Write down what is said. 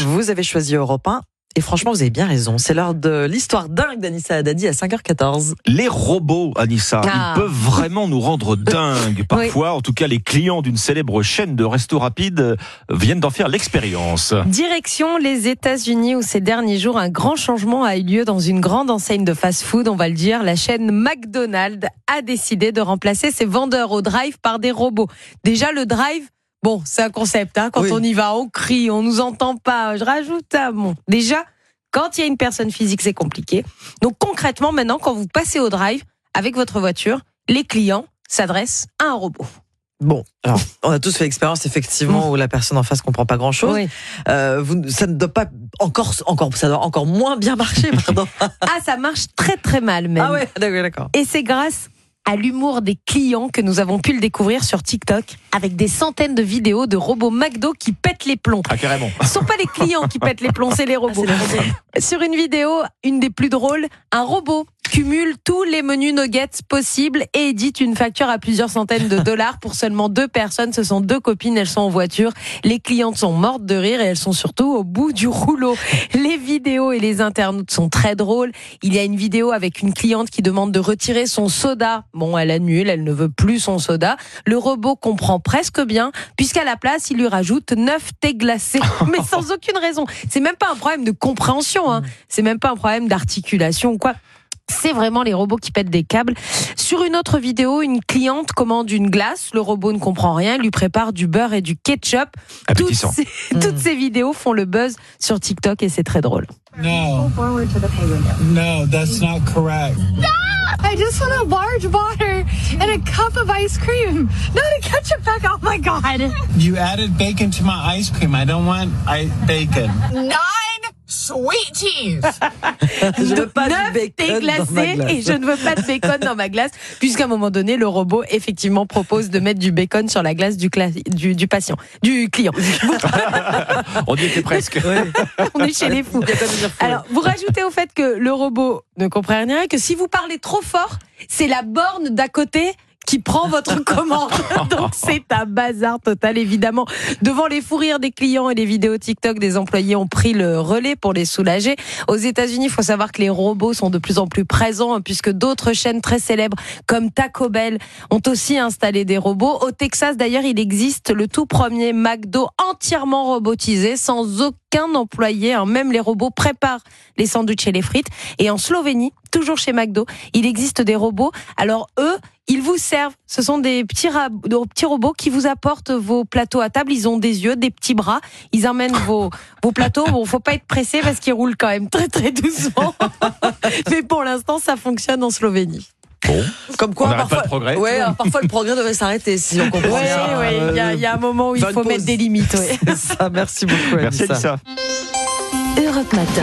Vous avez choisi Europe 1. Et franchement, vous avez bien raison. C'est l'heure de l'histoire dingue d'Anissa Haddadi à 5h14. Les robots, Anissa, Ah. ils peuvent vraiment nous rendre dingues. Parfois, en tout cas, les clients d'une célèbre chaîne de resto rapide euh, viennent d'en faire l'expérience. Direction les États-Unis où ces derniers jours un grand changement a eu lieu dans une grande enseigne de fast-food, on va le dire. La chaîne McDonald's a décidé de remplacer ses vendeurs au drive par des robots. Déjà le drive, bon, c'est un concept. Hein, quand Oui. on y va, on crie, on nous entend pas. Je rajoute. Bon, déjà, quand il y a une personne physique, c'est compliqué. Donc concrètement, maintenant, quand vous passez au drive avec votre voiture, les clients s'adressent à un robot. Bon, alors, on a tous fait l'expérience, effectivement, où la personne en face comprend pas grand chose. Oui. Euh, vous, ça ne doit pas encore, encore, ça doit encore moins bien marcher, pardon. Ah, ça marche très très mal même. ah ouais, d'accord, d'accord. Et c'est grâce à l'humour des clients que nous avons pu le découvrir sur TikTok avec des centaines de vidéos de robots McDo qui pètent les plombs. Ah, carrément. Ce sont pas les clients qui pètent les plombs, c'est les robots. Sur une vidéo, une des plus drôles, un robot cumule tous les menus nuggets possibles et édite une facture à plusieurs centaines de dollars pour seulement deux personnes. Ce sont deux copines, elles sont en voiture. Les clientes sont mortes de rire et elles sont surtout au bout du rouleau. Les vidéos et les internautes sont très drôles. Il y a une vidéo avec une cliente qui demande de retirer son soda. Bon, elle annule, elle ne veut plus son soda. Le robot comprend presque bien, puisqu'à la place, il lui rajoute neuf thés glacés, mais sans aucune raison. C'est même pas un problème de compréhension, hein. c'est même pas un problème d'articulation ou quoi. C'est vraiment les robots qui pètent des câbles. Sur une autre vidéo, une cliente commande une glace. Le robot ne comprend rien, il lui prépare du beurre et du ketchup. Toutes Appétissant. ces, toutes ces vidéos font le buzz sur TikTok et c'est très drôle. No. No, that's not correct. I just want a large water and a cup of ice cream. Not a ketchup pack. Oh my god. You added bacon to my ice cream. I don't want I- bacon. Nine sweet teas. Je veux pas Neuf de bacon thés dans ma glacés glace. et je ne veux pas de bacon dans ma glace, puisqu'à un moment donné, le robot effectivement propose de mettre du bacon sur la glace du, cla- du, du patient, du client. On y était presque. On est chez les fous. Alors, vous rajoutez au fait que le robot ne comprend rien, et que si vous parlez trop fort, c'est la borne d'à côté qui prend votre commande. Donc c'est un bazar total évidemment. Devant les fous rires des clients et les vidéos TikTok, des employés ont pris le relais pour les soulager. Aux États-Unis, il faut savoir que les robots sont de plus en plus présents hein, puisque d'autres chaînes très célèbres comme Taco Bell ont aussi installé des robots. Au Texas d'ailleurs, il existe le tout premier McDo entièrement robotisé sans aucun employé. hein. Même les robots préparent les sandwichs et les frites. Et en Slovénie, toujours chez McDo, il existe des robots. Alors eux, ils vous servent. Ce sont des petits, ra- des petits robots qui vous apportent vos plateaux à table. Ils ont des yeux, des petits bras. Ils emmènent vos, vos plateaux. Bon, faut pas être pressé parce qu'ils roulent quand même très très doucement. Mais pour l'instant, ça fonctionne en Slovénie. Bon. Comme quoi, On parfois, pas le progrès. Ouais, alors, parfois le progrès devrait s'arrêter si on comprend Oui. Il y, a- il y a un moment où il faut pause. mettre des limites. ouais. C'est ça, merci beaucoup. Merci. Anissa. Europe Matin.